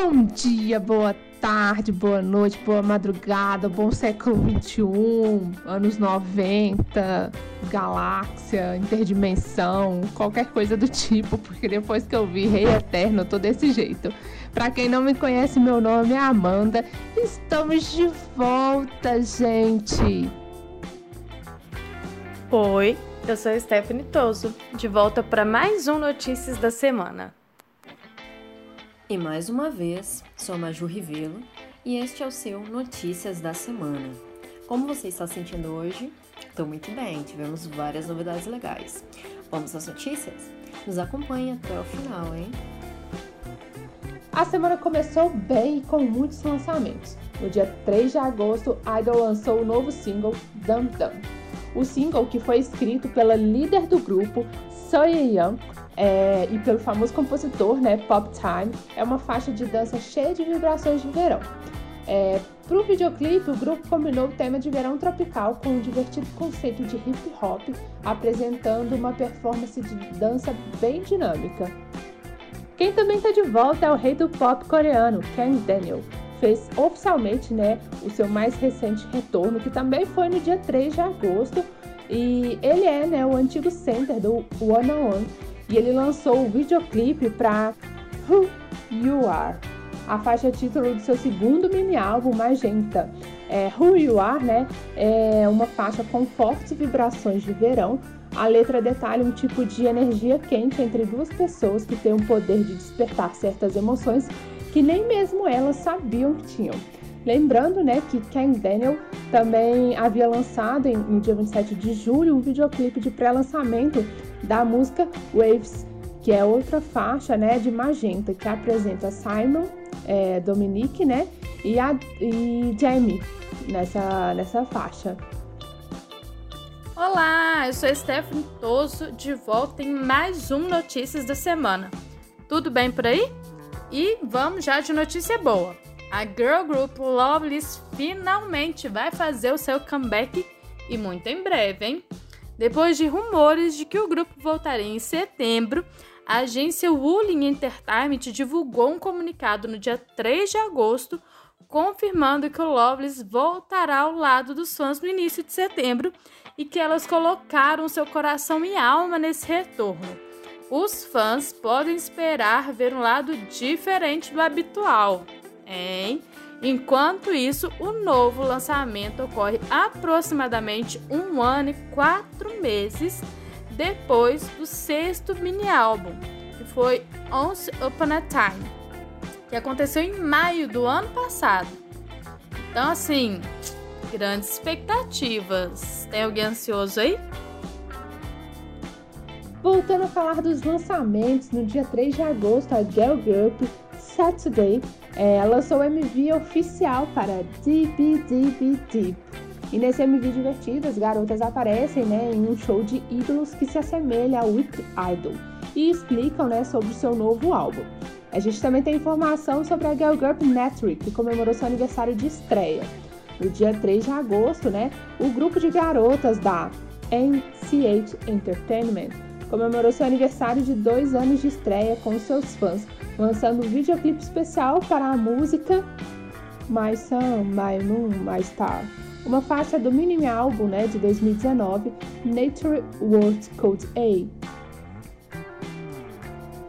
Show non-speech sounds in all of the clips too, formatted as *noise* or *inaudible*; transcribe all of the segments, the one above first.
Bom dia, boa tarde, boa noite, boa madrugada, bom século 21, anos 90, galáxia, interdimensão, qualquer coisa do tipo, porque depois que eu vi Rei Eterno, eu tô desse jeito. Pra quem não me conhece, meu nome é Amanda. Estamos de volta, gente. Oi, eu sou Stephanie Toso, de volta para mais um Notícias da Semana. E mais uma vez, sou Maju Rivelo e este é o seu Notícias da Semana. Como você está sentindo hoje? Estou muito bem, tivemos várias novidades legais. Vamos às notícias? Nos acompanhe até o final, hein? A semana começou bem com muitos lançamentos. No dia 3 de agosto, Idol lançou o novo single Dum Dum o single, que foi escrito pela líder do grupo, Soye Young, é, e pelo famoso compositor, né, Pop Time, é uma faixa de dança cheia de vibrações de verão. É, Para o videoclipe, o grupo combinou o tema de verão tropical com um divertido conceito de hip hop, apresentando uma performance de dança bem dinâmica. Quem também está de volta é o rei do pop coreano, Kang Daniel, fez oficialmente né, o seu mais recente retorno, que também foi no dia 3 de agosto. E ele é né, o antigo center do One on One. E ele lançou o videoclipe para Who You Are, a faixa título do seu segundo mini álbum Magenta. É, Who You Are né, é uma faixa com fortes vibrações de verão. A letra detalha um tipo de energia quente entre duas pessoas que têm o poder de despertar certas emoções que nem mesmo elas sabiam que tinham. Lembrando, né, que Kang Daniel também havia lançado em, no dia 27 de julho um videoclipe de pré-lançamento da música Waves, que é outra faixa, né, de Magenta, que apresenta Simon, é, Dominique, né, e, a, e Jamie nessa, nessa faixa. Olá, eu sou Stephanie Toso, de volta em mais um Notícias da Semana. Tudo bem por aí? E vamos já de notícia boa. A girl group Loveless finalmente vai fazer o seu comeback e muito em breve, hein? Depois de rumores de que o grupo voltaria em setembro, a agência Wooling Entertainment divulgou um comunicado no dia 3 de agosto confirmando que o Loveless voltará ao lado dos fãs no início de setembro e que elas colocaram seu coração e alma nesse retorno os fãs podem esperar ver um lado diferente do habitual, hein? Enquanto isso, o novo lançamento ocorre aproximadamente um ano e quatro meses depois do sexto mini álbum, que foi Once Upon a Time, que aconteceu em maio do ano passado. Então, assim, grandes expectativas. Tem alguém ansioso aí? Voltando a falar dos lançamentos, no dia 3 de agosto, a Girl Group Saturday é, lançou o MV oficial para DBDB Deep. E nesse MV divertido, as garotas aparecem né, em um show de ídolos que se assemelha ao With Idol e explicam né, sobre o seu novo álbum. A gente também tem informação sobre a Girl Group Network, que comemorou seu aniversário de estreia. No dia 3 de agosto, né, o grupo de garotas da NCH Entertainment comemorou seu aniversário de dois anos de estreia com seus fãs, lançando um videoclipe especial para a música My Sun, My Moon, My Star, uma faixa do mini álbum né, de 2019, Nature World Code A.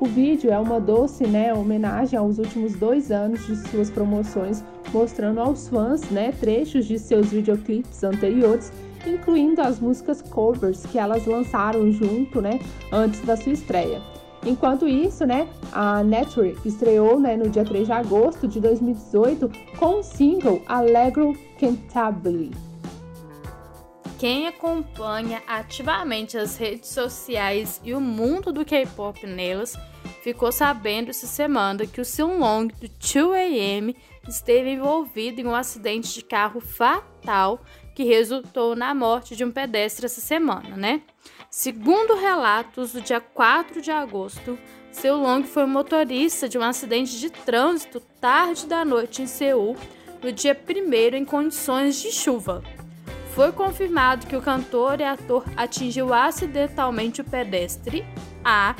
O vídeo é uma doce né, homenagem aos últimos dois anos de suas promoções, mostrando aos fãs né, trechos de seus videoclipes anteriores incluindo as músicas covers que elas lançaram junto, né, antes da sua estreia. Enquanto isso, né, a Nature estreou né, no dia 3 de agosto de 2018 com o single Allegro Cantabile. Quem acompanha ativamente as redes sociais e o mundo do K-pop nelas ficou sabendo essa semana que o Seung Long do 2AM esteve envolvido em um acidente de carro fatal que resultou na morte de um pedestre essa semana, né? Segundo relatos, do dia 4 de agosto, seu Long foi motorista de um acidente de trânsito tarde da noite em Seul, no dia 1 em condições de chuva. Foi confirmado que o cantor e ator atingiu acidentalmente o pedestre A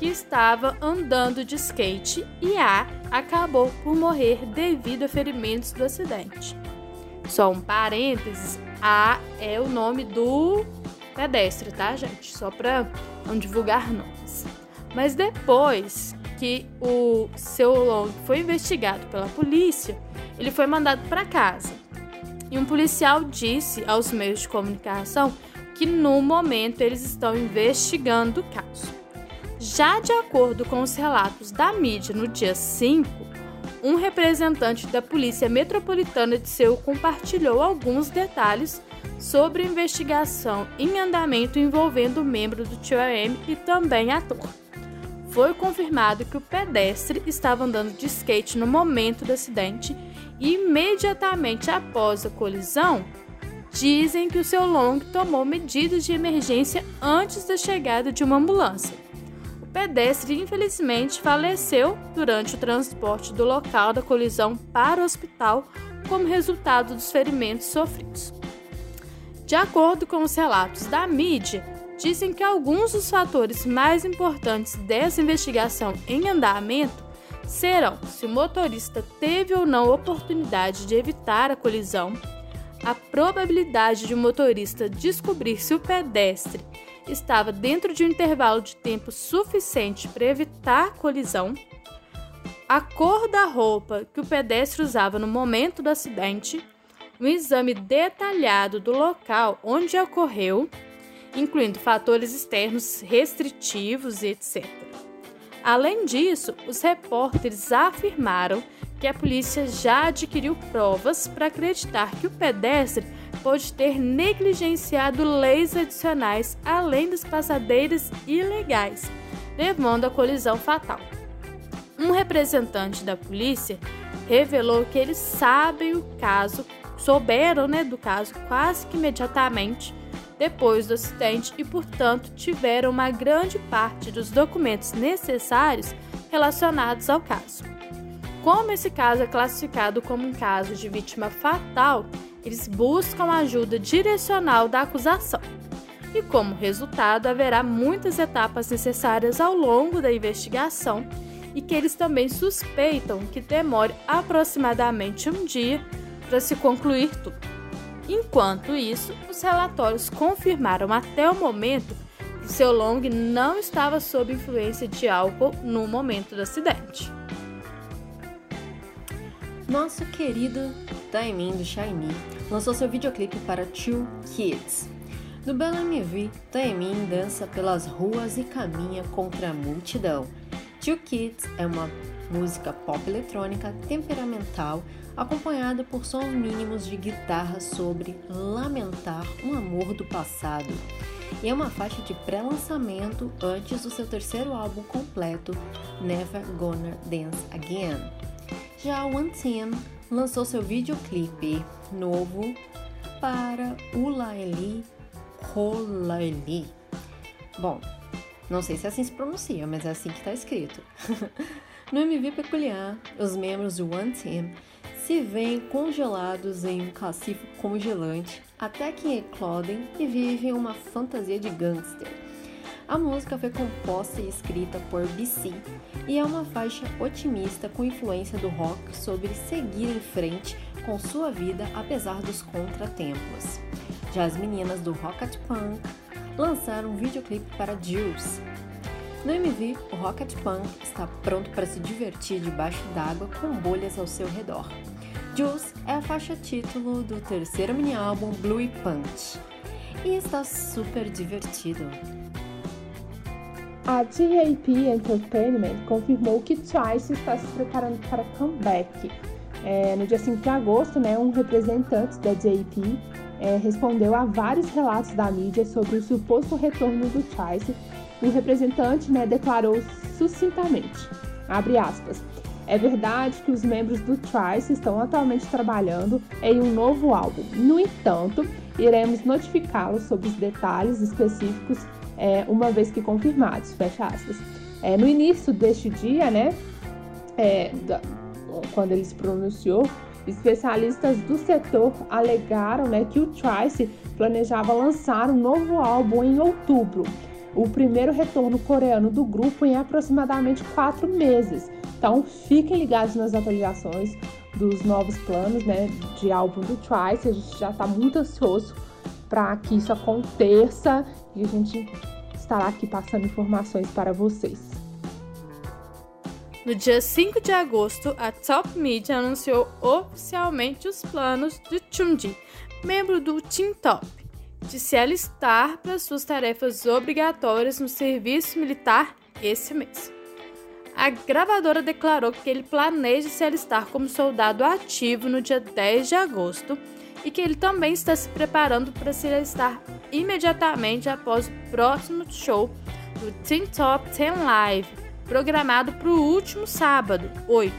que estava andando de skate e A acabou por morrer devido a ferimentos do acidente. Só um parênteses, A é o nome do pedestre, tá, gente? Só para não divulgar nomes. Mas depois que o seu Long foi investigado pela polícia, ele foi mandado para casa. E um policial disse aos meios de comunicação que no momento eles estão investigando o caso. Já de acordo com os relatos da mídia no dia 5, um representante da Polícia Metropolitana de Seul compartilhou alguns detalhes sobre investigação em andamento envolvendo o membro do TRM e também ator. Foi confirmado que o pedestre estava andando de skate no momento do acidente e imediatamente após a colisão, dizem que o seu Long tomou medidas de emergência antes da chegada de uma ambulância pedestre infelizmente faleceu durante o transporte do local da colisão para o hospital como resultado dos ferimentos sofridos. De acordo com os relatos da mídia, dizem que alguns dos fatores mais importantes dessa investigação em andamento serão se o motorista teve ou não oportunidade de evitar a colisão, a probabilidade de o motorista descobrir se o pedestre estava dentro de um intervalo de tempo suficiente para evitar colisão, a cor da roupa que o pedestre usava no momento do acidente, um exame detalhado do local onde ocorreu, incluindo fatores externos restritivos e etc. Além disso, os repórteres afirmaram que a polícia já adquiriu provas para acreditar que o pedestre pode ter negligenciado leis adicionais além das passadeiras ilegais, levando à colisão fatal. Um representante da polícia revelou que eles sabem o caso, souberam né, do caso quase que imediatamente depois do acidente e, portanto, tiveram uma grande parte dos documentos necessários relacionados ao caso. Como esse caso é classificado como um caso de vítima fatal, eles buscam ajuda direcional da acusação. E como resultado, haverá muitas etapas necessárias ao longo da investigação e que eles também suspeitam que demore aproximadamente um dia para se concluir tudo. Enquanto isso, os relatórios confirmaram até o momento que seu Long não estava sob influência de álcool no momento do acidente. Nosso querido Taemin do Shiny lançou seu videoclipe para Two Kids. No belo MV, Taemin dança pelas ruas e caminha contra a multidão. Two Kids é uma música pop eletrônica temperamental acompanhada por sons mínimos de guitarra sobre lamentar um amor do passado. E é uma faixa de pré-lançamento antes do seu terceiro álbum completo, Never Gonna Dance Again. Já One Team lançou seu videoclipe novo para Ulaeli Kolaeli. Bom, não sei se assim se pronuncia, mas é assim que está escrito. *laughs* no MV peculiar, os membros do One Team se veem congelados em um cacifo congelante até que eclodem e vivem uma fantasia de gangster. A música foi composta e escrita por BC e é uma faixa otimista com influência do rock sobre seguir em frente com sua vida apesar dos contratempos. Já as meninas do Rocket Punk lançaram um videoclipe para Juice. No MV, o Rocket Punk está pronto para se divertir debaixo d'água com bolhas ao seu redor. Juice é a faixa título do terceiro mini-álbum Blue Punch e está super divertido. A JAP Entertainment confirmou que Twice está se preparando para comeback. É, no dia 5 de agosto, né, um representante da JAP é, respondeu a vários relatos da mídia sobre o suposto retorno do Twice. O representante né, declarou sucintamente, abre aspas, é verdade que os membros do Twice estão atualmente trabalhando em um novo álbum. No entanto, iremos notificá-los sobre os detalhes específicos é, uma vez que confirmados, fecha aspas. É, no início deste dia, né, é, da, quando ele se pronunciou, especialistas do setor alegaram né, que o Trice planejava lançar um novo álbum em outubro. O primeiro retorno coreano do grupo em aproximadamente quatro meses. Então fiquem ligados nas atualizações dos novos planos né, de álbum do Twice. A gente já está muito ansioso para que isso aconteça e a gente estará aqui passando informações para vocês. No dia 5 de agosto, a Top Media anunciou oficialmente os planos de Chunji, membro do Team Top, de se alistar para suas tarefas obrigatórias no serviço militar esse mês. A gravadora declarou que ele planeja se alistar como soldado ativo no dia 10 de agosto e que ele também está se preparando para se alistar imediatamente após o próximo show do Teen Top 10 Live, programado para o último sábado, 8.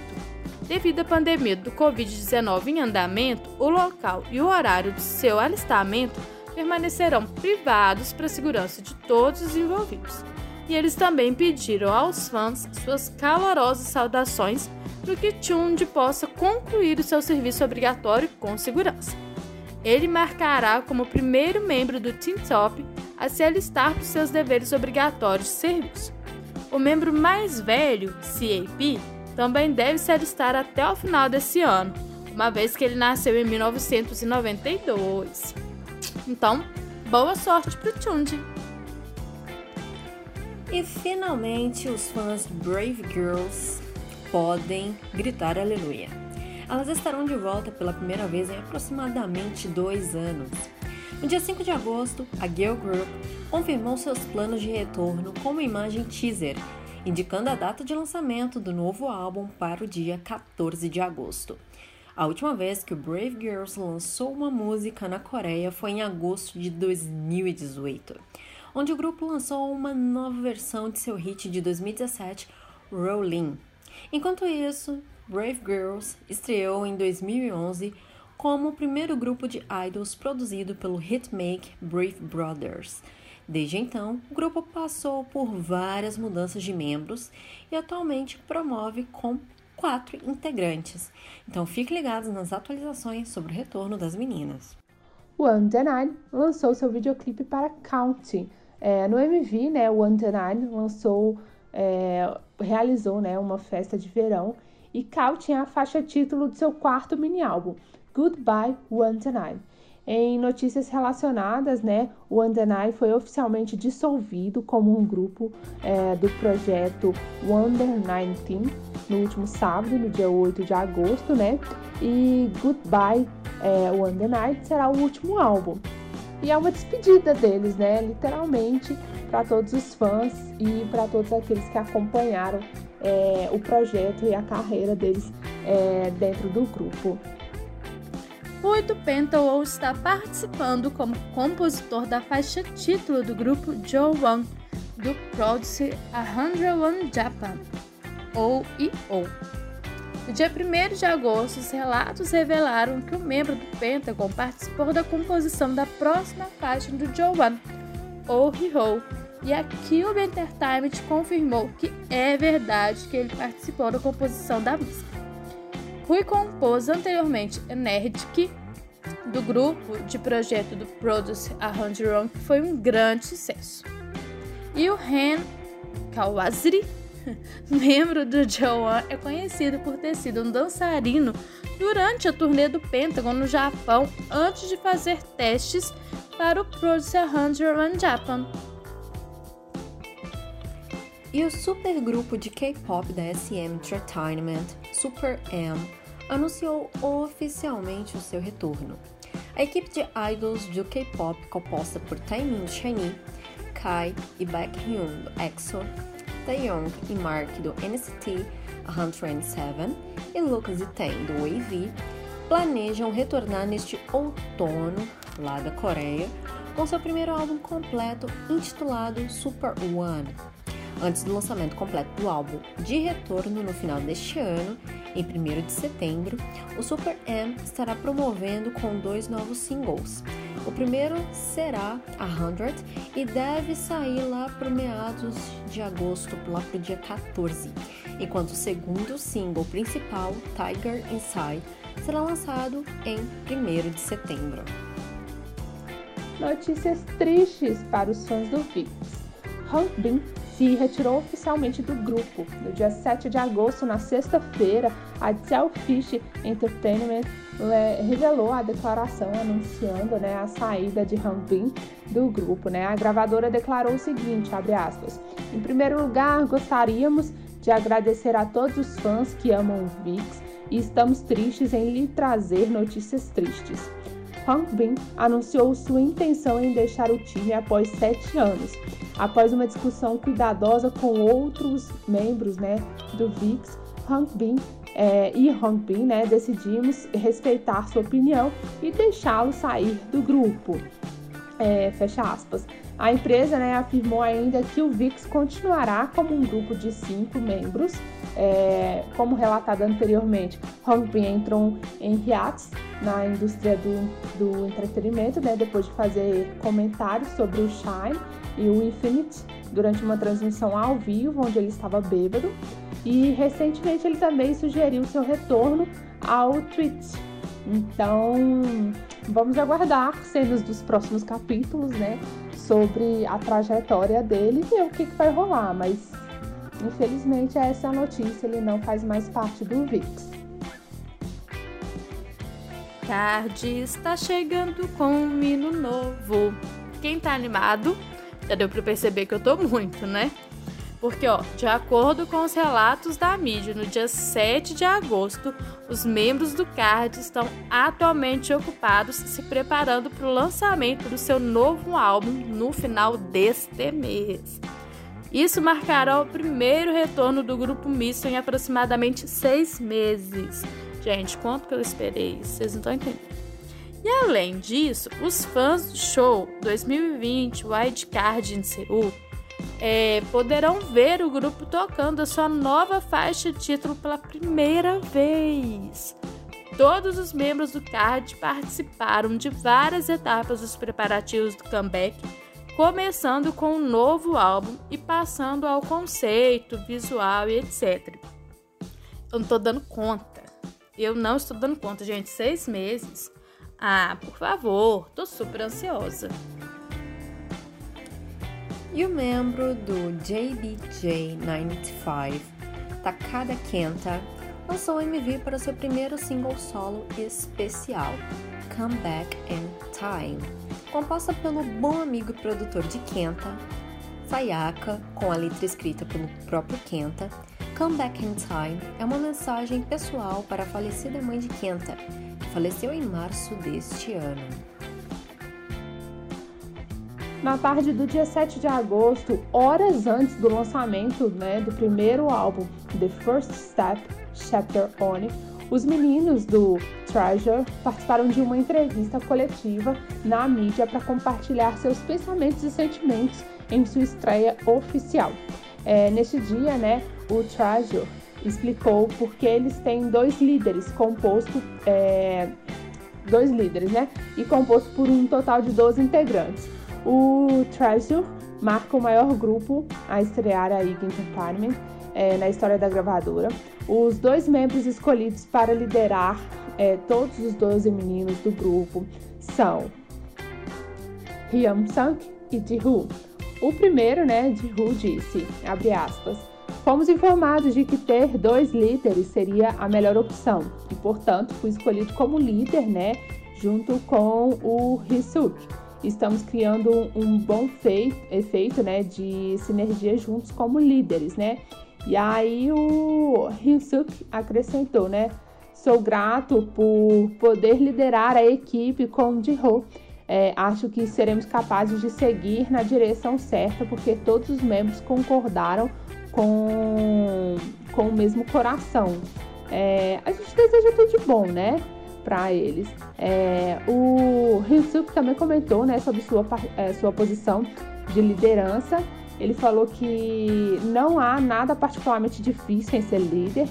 Devido à pandemia do Covid-19 em andamento, o local e o horário de seu alistamento permanecerão privados para a segurança de todos os envolvidos e eles também pediram aos fãs suas calorosas saudações para que Chund possa concluir o seu serviço obrigatório com segurança. Ele marcará como primeiro membro do Team Top a se alistar para seus deveres obrigatórios de serviço. O membro mais velho, CAP, também deve se alistar até o final desse ano, uma vez que ele nasceu em 1992. Então, boa sorte para o Chunji! E finalmente os fãs Brave Girls podem gritar aleluia. Elas estarão de volta pela primeira vez em aproximadamente dois anos. No dia 5 de agosto, a Girl Group confirmou seus planos de retorno com uma imagem teaser, indicando a data de lançamento do novo álbum para o dia 14 de agosto. A última vez que o Brave Girls lançou uma música na Coreia foi em agosto de 2018 onde o grupo lançou uma nova versão de seu hit de 2017, Rollin'. Enquanto isso, Brave Girls estreou em 2011 como o primeiro grupo de idols produzido pelo hitmake Brave Brothers. Desde então, o grupo passou por várias mudanças de membros e atualmente promove com quatro integrantes. Então fique ligados nas atualizações sobre o retorno das meninas. One The Nine lançou seu videoclipe para County, é, no MV, né, o One Nine lançou, é, realizou né, uma festa de verão e Cal tinha a faixa título do seu quarto mini álbum, Goodbye One Nine. Em notícias relacionadas, né, o Nine foi oficialmente dissolvido como um grupo é, do projeto Wonder Nine Team no último sábado, no dia 8 de agosto, né? E Goodbye é, One Night será o último álbum. E é uma despedida deles, né? Literalmente, para todos os fãs e para todos aqueles que acompanharam é, o projeto e a carreira deles é, dentro do grupo. O 8 Pental está participando como compositor da faixa título do grupo Joe One do Produce 101 Japan, ou IO. No dia 1 de agosto, os relatos revelaram que o membro do Pentagon participou da composição da próxima faixa do Joan, ou He-Ho, e a Cube Entertainment confirmou que é verdade que ele participou da composição da música. Rui compôs anteriormente Energetic, do grupo de projeto do Produce a Run, que foi um grande sucesso. E o Ren Kawaziri *laughs* membro do Joan, é conhecido por ter sido um dançarino durante a turnê do Pentagon no Japão antes de fazer testes para o Producer 101 Japan. E o supergrupo de K-pop da SM Entertainment, Super M, anunciou oficialmente o seu retorno. A equipe de idols do K-pop, composta por Taemin Shiny, Kai e Baekhyun do EXO, Taeyong e Mark do NCT 127 e Lucas e Ten do AV planejam retornar neste outono lá da Coreia com seu primeiro álbum completo intitulado Super One. Antes do lançamento completo do álbum de retorno no final deste ano, em 1 de setembro, o Super M estará promovendo com dois novos singles. O primeiro será a Hundred e deve sair lá para meados de agosto, lá para o dia 14, enquanto o segundo single principal, Tiger Inside, será lançado em 1 de setembro. Notícias tristes para os fãs do VIX. Hank Bin se retirou oficialmente do grupo. No dia 7 de agosto, na sexta-feira, a Selfish Entertainment é, revelou a declaração anunciando né, a saída de Hanbin do grupo. Né? A gravadora declarou o seguinte, aspas, em primeiro lugar, gostaríamos de agradecer a todos os fãs que amam o VIX e estamos tristes em lhe trazer notícias tristes. Hank Bin anunciou sua intenção em deixar o time após sete anos Após uma discussão cuidadosa com outros membros né, do VIX, Hank Bin é, e Hank Bin né, decidimos respeitar sua opinião e deixá-lo sair do grupo. É, fecha aspas. A empresa né, afirmou ainda que o VIX continuará como um grupo de cinco membros. É, como relatado anteriormente, Bin entrou em hiatus na indústria do, do entretenimento, né, depois de fazer comentários sobre o Shine e o Infinite durante uma transmissão ao vivo, onde ele estava bêbado. E recentemente ele também sugeriu seu retorno ao Twitch. Então, vamos aguardar cenas dos próximos capítulos, né? Sobre a trajetória dele e ver o que, que vai rolar. Mas, infelizmente, essa é notícia. Ele não faz mais parte do VIX. Tarde está chegando com um hino novo. Quem tá animado já deu para perceber que eu tô muito, né? Porque, ó, de acordo com os relatos da mídia, no dia 7 de agosto, os membros do CARD estão atualmente ocupados se preparando para o lançamento do seu novo álbum no final deste mês. Isso marcará o primeiro retorno do grupo misto em aproximadamente seis meses. Gente, quanto que eu esperei? Vocês não estão entendendo. E além disso, os fãs do show 2020 Wildcard em Seul é, poderão ver o grupo tocando a sua nova faixa de título pela primeira vez. Todos os membros do card participaram de várias etapas dos preparativos do comeback, começando com um novo álbum e passando ao conceito, visual e etc. Eu não tô dando conta. Eu não estou dando conta, gente. Seis meses ah, por favor, tô super ansiosa. E o membro do JDJ95, Takada Kenta, lançou MV para seu primeiro single solo especial, Come Back in Time, composta pelo bom amigo e produtor de Kenta, Sayaka, com a letra escrita pelo próprio Kenta. Come Back in Time é uma mensagem pessoal para a falecida mãe de Kenta, faleceu em março deste ano. Na tarde do dia 7 de agosto, horas antes do lançamento né, do primeiro álbum, The First Step, Chapter On, os meninos do Treasure participaram de uma entrevista coletiva na mídia para compartilhar seus pensamentos e sentimentos em sua estreia oficial. É, neste dia, né, o Treasure explicou porque eles têm dois líderes composto é, dois líderes, né? E composto por um total de 12 integrantes. O Treasure marca o maior grupo a estrear a IG Entertainment é, na história da gravadora. Os dois membros escolhidos para liderar é, todos os 12 meninos do grupo são Hyun Sung e Ji-Hoo. O primeiro, né, Ji-Hoo disse, abre aspas, Fomos informados de que ter dois líderes seria a melhor opção e, portanto, fui escolhido como líder, né, junto com o Hisuk. Estamos criando um bom feito, efeito, né, de sinergia juntos como líderes, né? E aí o Hisuk acrescentou, né? Sou grato por poder liderar a equipe com Jiho. É, acho que seremos capazes de seguir na direção certa, porque todos os membros concordaram com, com o mesmo coração. É, a gente deseja tudo de bom, né? Para eles. É, o Ryusuke também comentou né, sobre sua, é, sua posição de liderança. Ele falou que não há nada particularmente difícil em ser líder,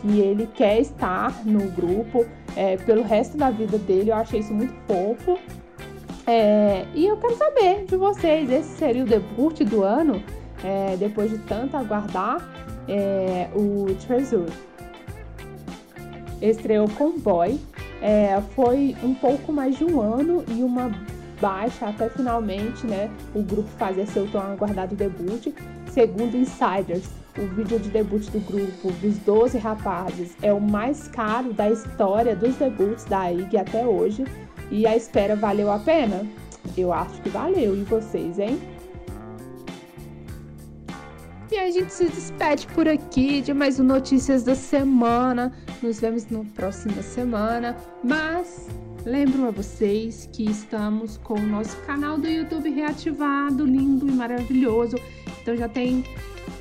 que ele quer estar no grupo é, pelo resto da vida dele. Eu achei isso muito fofo. É, e eu quero saber de vocês, esse seria o debut do ano? é, depois de tanto aguardar, é, o Treasure estreou com Boy. É, foi um pouco mais de um ano e uma baixa até finalmente, né, o grupo fazer seu tão aguardado debut. Segundo insiders, o vídeo de debut do grupo dos 12 rapazes é o mais caro da história dos debuts da IG até hoje. E a espera valeu a pena? Eu acho que valeu. E vocês, hein? E a gente se despede por aqui de mais um Notícias da Semana. Nos vemos na próxima semana. Mas lembro a vocês que estamos com o nosso canal do YouTube reativado, lindo e maravilhoso. Então já tem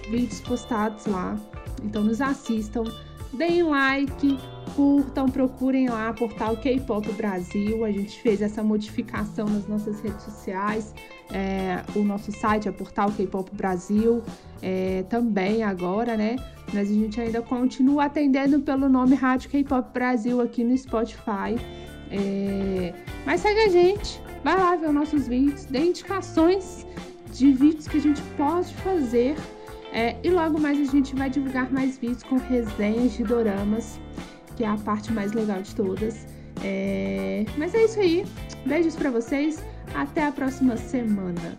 vídeos postados lá. Então nos assistam, deem like, curtam, procurem lá portal K-Pop Brasil. A gente fez essa modificação nas nossas redes sociais. É, o nosso site é portal K-Pop Brasil é, também agora, né? Mas a gente ainda continua atendendo pelo nome Rádio K-Pop Brasil aqui no Spotify. É, mas segue a gente, vai lá ver os nossos vídeos, dê indicações de vídeos que a gente pode fazer. É, e logo mais a gente vai divulgar mais vídeos com resenhas de doramas, que é a parte mais legal de todas. É, mas é isso aí. Beijos para vocês. Até a próxima semana.